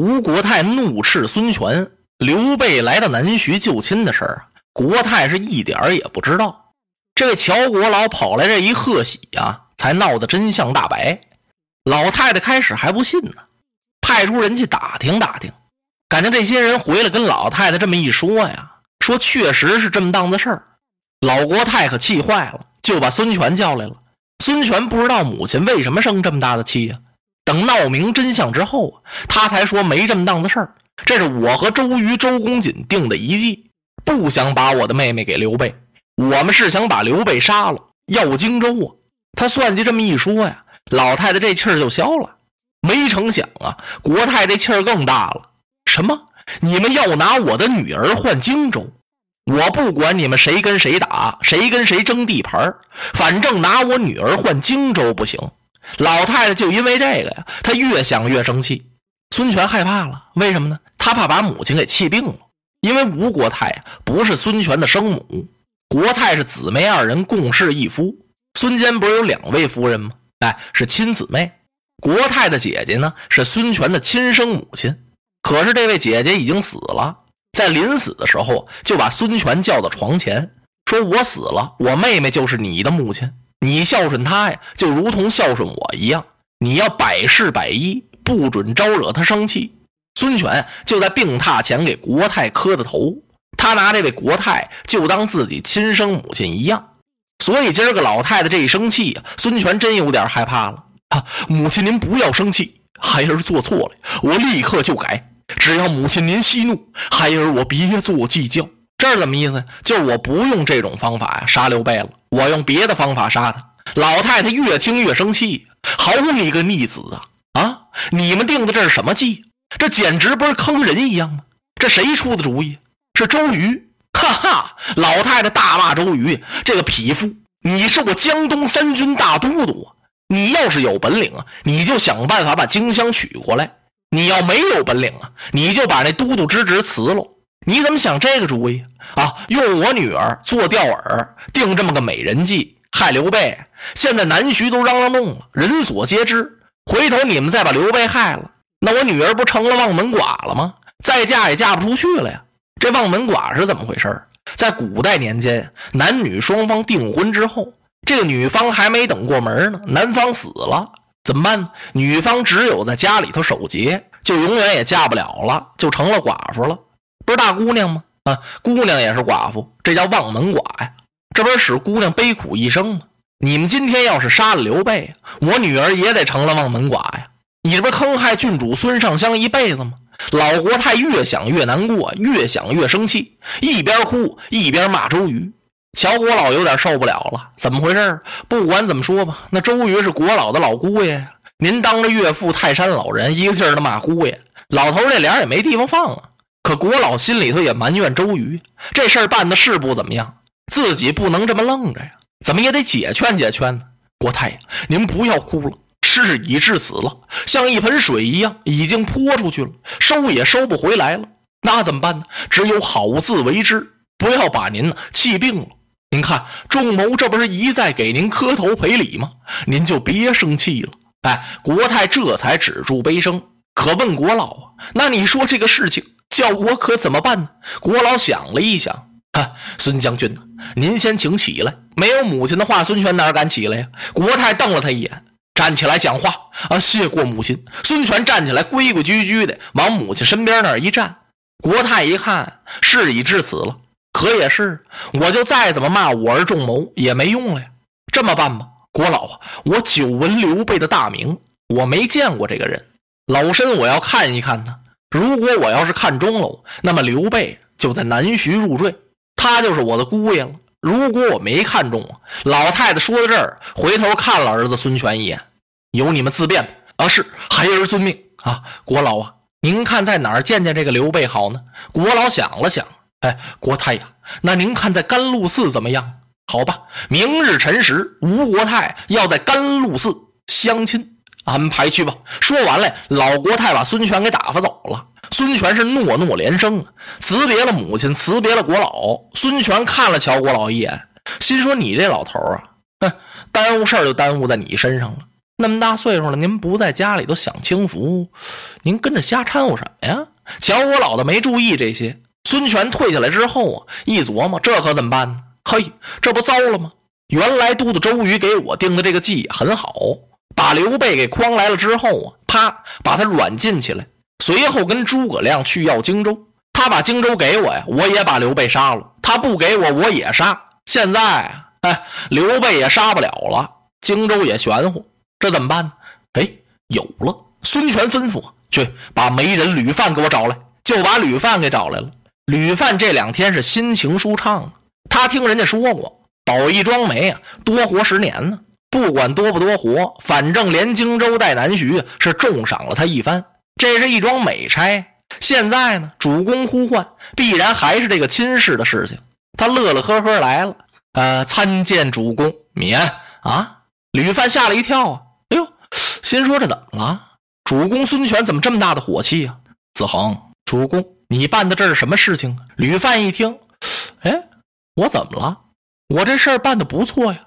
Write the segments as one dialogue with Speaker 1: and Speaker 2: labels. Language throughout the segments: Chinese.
Speaker 1: 吴国太怒斥孙权，刘备来到南徐救亲的事儿，国太是一点儿也不知道。这位乔国老跑来这一贺喜呀。才闹得真相大白，老太太开始还不信呢，派出人去打听打听，感觉这些人回来跟老太太这么一说呀，说确实是这么档子事儿。老国太可气坏了，就把孙权叫来了。孙权不知道母亲为什么生这么大的气呀。等闹明真相之后啊，他才说没这么档子事儿，这是我和周瑜、周公瑾定的一计，不想把我的妹妹给刘备，我们是想把刘备杀了，要荆州啊。他算计这么一说呀，老太太这气儿就消了。没成想啊，国太这气儿更大了。什么？你们要拿我的女儿换荆州？我不管你们谁跟谁打，谁跟谁争地盘反正拿我女儿换荆州不行。老太太就因为这个呀，她越想越生气。孙权害怕了，为什么呢？他怕把母亲给气病了。因为吴国太呀不是孙权的生母，国太是姊妹二人共侍一夫。孙坚不是有两位夫人吗？哎，是亲姊妹。国太的姐姐呢，是孙权的亲生母亲。可是这位姐姐已经死了，在临死的时候就把孙权叫到床前，说：“我死了，我妹妹就是你的母亲，你孝顺他呀，就如同孝顺我一样。你要百事百依，不准招惹他生气。”孙权就在病榻前给国泰磕的头，他拿这位国泰就当自己亲生母亲一样。所以今儿个老太太这一生气呀，孙权真有点害怕了啊！母亲您不要生气，孩儿做错了，我立刻就改。只要母亲您息怒，孩儿我别做计较。这是什么意思？就是我不用这种方法呀杀刘备了，我用别的方法杀他。老太太越听越生气，好你个逆子啊！啊，你们定的这是什么计？这简直不是坑人一样吗？这谁出的主意？是周瑜。哈哈！老太太大骂周瑜：“这个匹夫，你是我江东三军大都督啊！你要是有本领啊，你就想办法把荆襄取过来；你要没有本领啊，你就把那都督之职辞了。你怎么想这个主意啊？用我女儿做钓饵，定这么个美人计，害刘备。现在南徐都嚷嚷动了，人所皆知。回头你们再把刘备害了，那我女儿不成了望门寡了吗？再嫁也嫁不出去了呀！”这望门寡是怎么回事在古代年间，男女双方订婚之后，这个女方还没等过门呢，男方死了，怎么办呢？女方只有在家里头守节，就永远也嫁不了了，就成了寡妇了。不是大姑娘吗？啊，姑娘也是寡妇，这叫望门寡呀。这不是使姑娘悲苦一生吗？你们今天要是杀了刘备，我女儿也得成了望门寡呀。你这不坑害郡主孙尚香一辈子吗？老国太越想越难过，越想越生气，一边哭一边骂周瑜。乔国老有点受不了了，怎么回事？不管怎么说吧，那周瑜是国老的老姑爷，您当着岳父泰山老人一个劲儿的骂姑爷，老头这脸也没地方放啊。可国老心里头也埋怨周瑜，这事儿办的是不怎么样，自己不能这么愣着呀，怎么也得解劝解劝呢。国太呀，您不要哭了。事已至此了，像一盆水一样，已经泼出去了，收也收不回来了。那怎么办呢？只有好自为之，不要把您呢气病了。您看，仲谋这不是一再给您磕头赔礼吗？您就别生气了。哎，国太这才止住悲声，可问国老啊，那你说这个事情叫我可怎么办呢？国老想了一想，啊，孙将军，您先请起来。没有母亲的话，孙权哪敢起来呀？国太瞪了他一眼。站起来讲话啊！谢过母亲。孙权站起来，规规矩矩的往母亲身边那一站。国太一看，事已至此了，可也是，我就再怎么骂我儿仲谋也没用了呀。这么办吧，国老啊，我久闻刘备的大名，我没见过这个人，老身我要看一看呢。如果我要是看中了，那么刘备就在南徐入赘，他就是我的姑爷了。如果我没看中，老太太说到这儿，回头看了儿子孙权一眼。由你们自便吧。啊，是孩儿遵命啊，国老啊，您看在哪儿见见这个刘备好呢？国老想了想，哎，国太呀，那您看在甘露寺怎么样？好吧，明日辰时，吴国太要在甘露寺相亲，安排去吧。说完了，老国太把孙权给打发走了。孙权是诺诺连声，辞别了母亲，辞别了国老。孙权看了乔国老一眼，心说：“你这老头啊，哼，耽误事儿就耽误在你身上了。”那么大岁数了，您不在家里头享清福，您跟着瞎掺和什么呀？乔国老的没注意这些。孙权退下来之后啊，一琢磨，这可怎么办呢？嘿，这不糟了吗？原来都督周瑜给我定的这个计很好，把刘备给诓来了之后啊，啪，把他软禁起来，随后跟诸葛亮去要荆州。他把荆州给我呀，我也把刘备杀了；他不给我，我也杀。现在啊，哎，刘备也杀不了了，荆州也玄乎。这怎么办呢？哎，有了！孙权吩咐去把媒人吕范给我找来，就把吕范给找来了。吕范这两天是心情舒畅啊，他听人家说过，保一桩媒啊，多活十年呢。不管多不多活，反正连荆州带南徐是重赏了他一番。这是一桩美差。现在呢，主公呼唤，必然还是这个亲事的事情。他乐乐呵呵来了，呃，参见主公，免啊！吕范吓了一跳啊。哎呦心说：“这怎么了？主公孙权怎么这么大的火气啊？”子恒，主公，你办的这是什么事情啊？吕范一听，哎，我怎么了？我这事儿办的不错呀，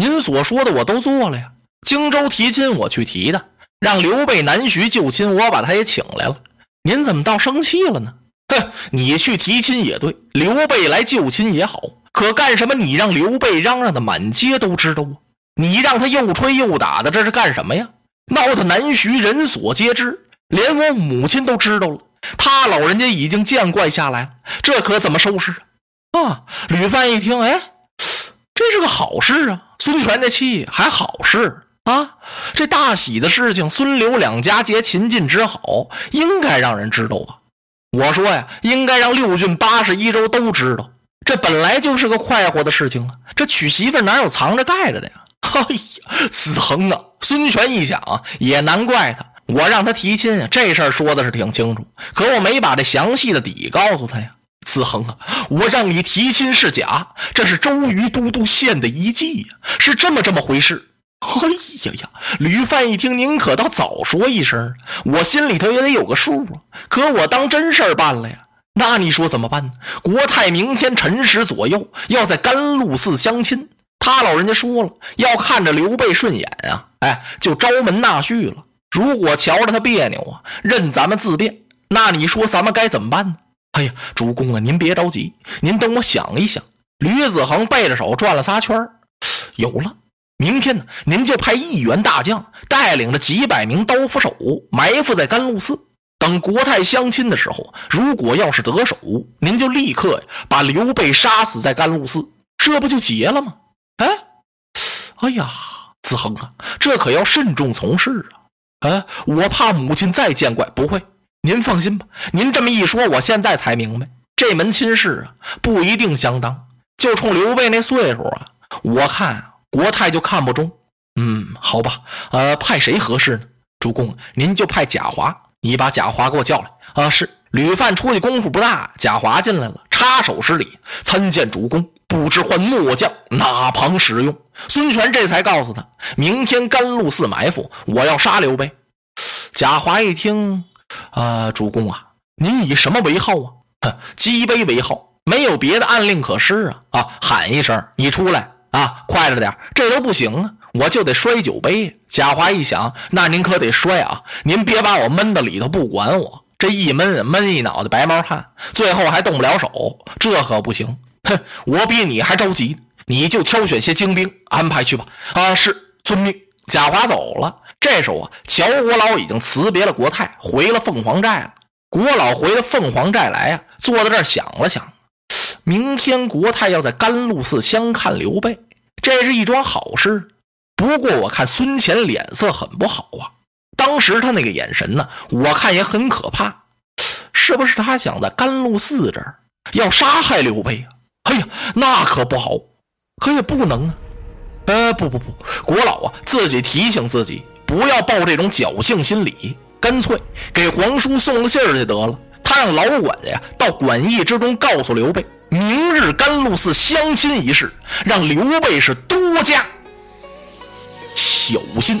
Speaker 1: 您所说的我都做了呀。荆州提亲我去提的，让刘备南徐救亲，我把他也请来了。您怎么倒生气了呢？哼，你去提亲也对，刘备来救亲也好，可干什么？你让刘备嚷嚷的满街都知道啊！你让他又吹又打的，这是干什么呀？闹得南徐人所皆知，连我母亲都知道了。他老人家已经见怪下来了，这可怎么收拾啊？啊！吕范一听，哎，这是个好事啊！孙权这气还好事啊！这大喜的事情，孙刘两家结秦晋之好，应该让人知道啊！我说呀，应该让六郡八十一州都知道，这本来就是个快活的事情啊！这娶媳妇哪有藏着盖着的呀？哎呀，子恒啊！孙权一想，也难怪他，我让他提亲，这事儿说的是挺清楚，可我没把这详细的底告诉他呀。子恒啊，我让你提亲是假，这是周瑜都督献的一计呀，是这么这么回事。哎呀呀，吕范一听，您可倒早说一声，我心里头也得有个数啊。可我当真事儿办了呀，那你说怎么办呢？国泰明天辰时左右要在甘露寺相亲。他老人家说了，要看着刘备顺眼啊，哎，就招门纳婿了。如果瞧着他别扭啊，任咱们自便。那你说咱们该怎么办呢？哎呀，主公啊，您别着急，您等我想一想。吕子恒背着手转了仨圈有了。明天呢，您就派一员大将带领着几百名刀斧手埋伏在甘露寺，等国泰相亲的时候，如果要是得手，您就立刻把刘备杀死在甘露寺，这不就结了吗？哎，哎呀，子恒啊，这可要慎重从事啊！啊，我怕母亲再见怪。不会，您放心吧。您这么一说，我现在才明白，这门亲事啊，不一定相当。就冲刘备那岁数啊，我看国泰就看不中。嗯，好吧，呃，派谁合适呢？主公，您就派贾华，你把贾华给我叫来。啊，是。吕范出去功夫不大，贾华进来了，插手施礼，参见主公。不知唤末将哪旁使用？孙权这才告诉他，明天甘露寺埋伏，我要杀刘备。贾华一听，啊，主公啊，您以什么为号啊？哼，击杯为号，没有别的暗令可施啊！啊，喊一声，你出来啊，快着点，这都不行啊，我就得摔酒杯。贾华一想，那您可得摔啊，您别把我闷到里头不管我，这一闷闷一脑袋白毛汗，最后还动不了手，这可不行。哼，我比你还着急，你就挑选些精兵安排去吧。啊，是遵命。贾华走了。这时候啊，乔国老已经辞别了国泰，回了凤凰寨了。国老回了凤凰寨来啊，坐在这儿想了想，明天国泰要在甘露寺相看刘备，这是一桩好事。不过我看孙乾脸色很不好啊，当时他那个眼神呢，我看也很可怕，是不是他想在甘露寺这儿要杀害刘备啊？哎呀，那可不好，可也不能啊！呃，不不不，国老啊，自己提醒自己不要抱这种侥幸心理。干脆给皇叔送个信儿去得了。他让老管家呀到馆驿之中告诉刘备，明日甘露寺相亲一事，让刘备是多加小心。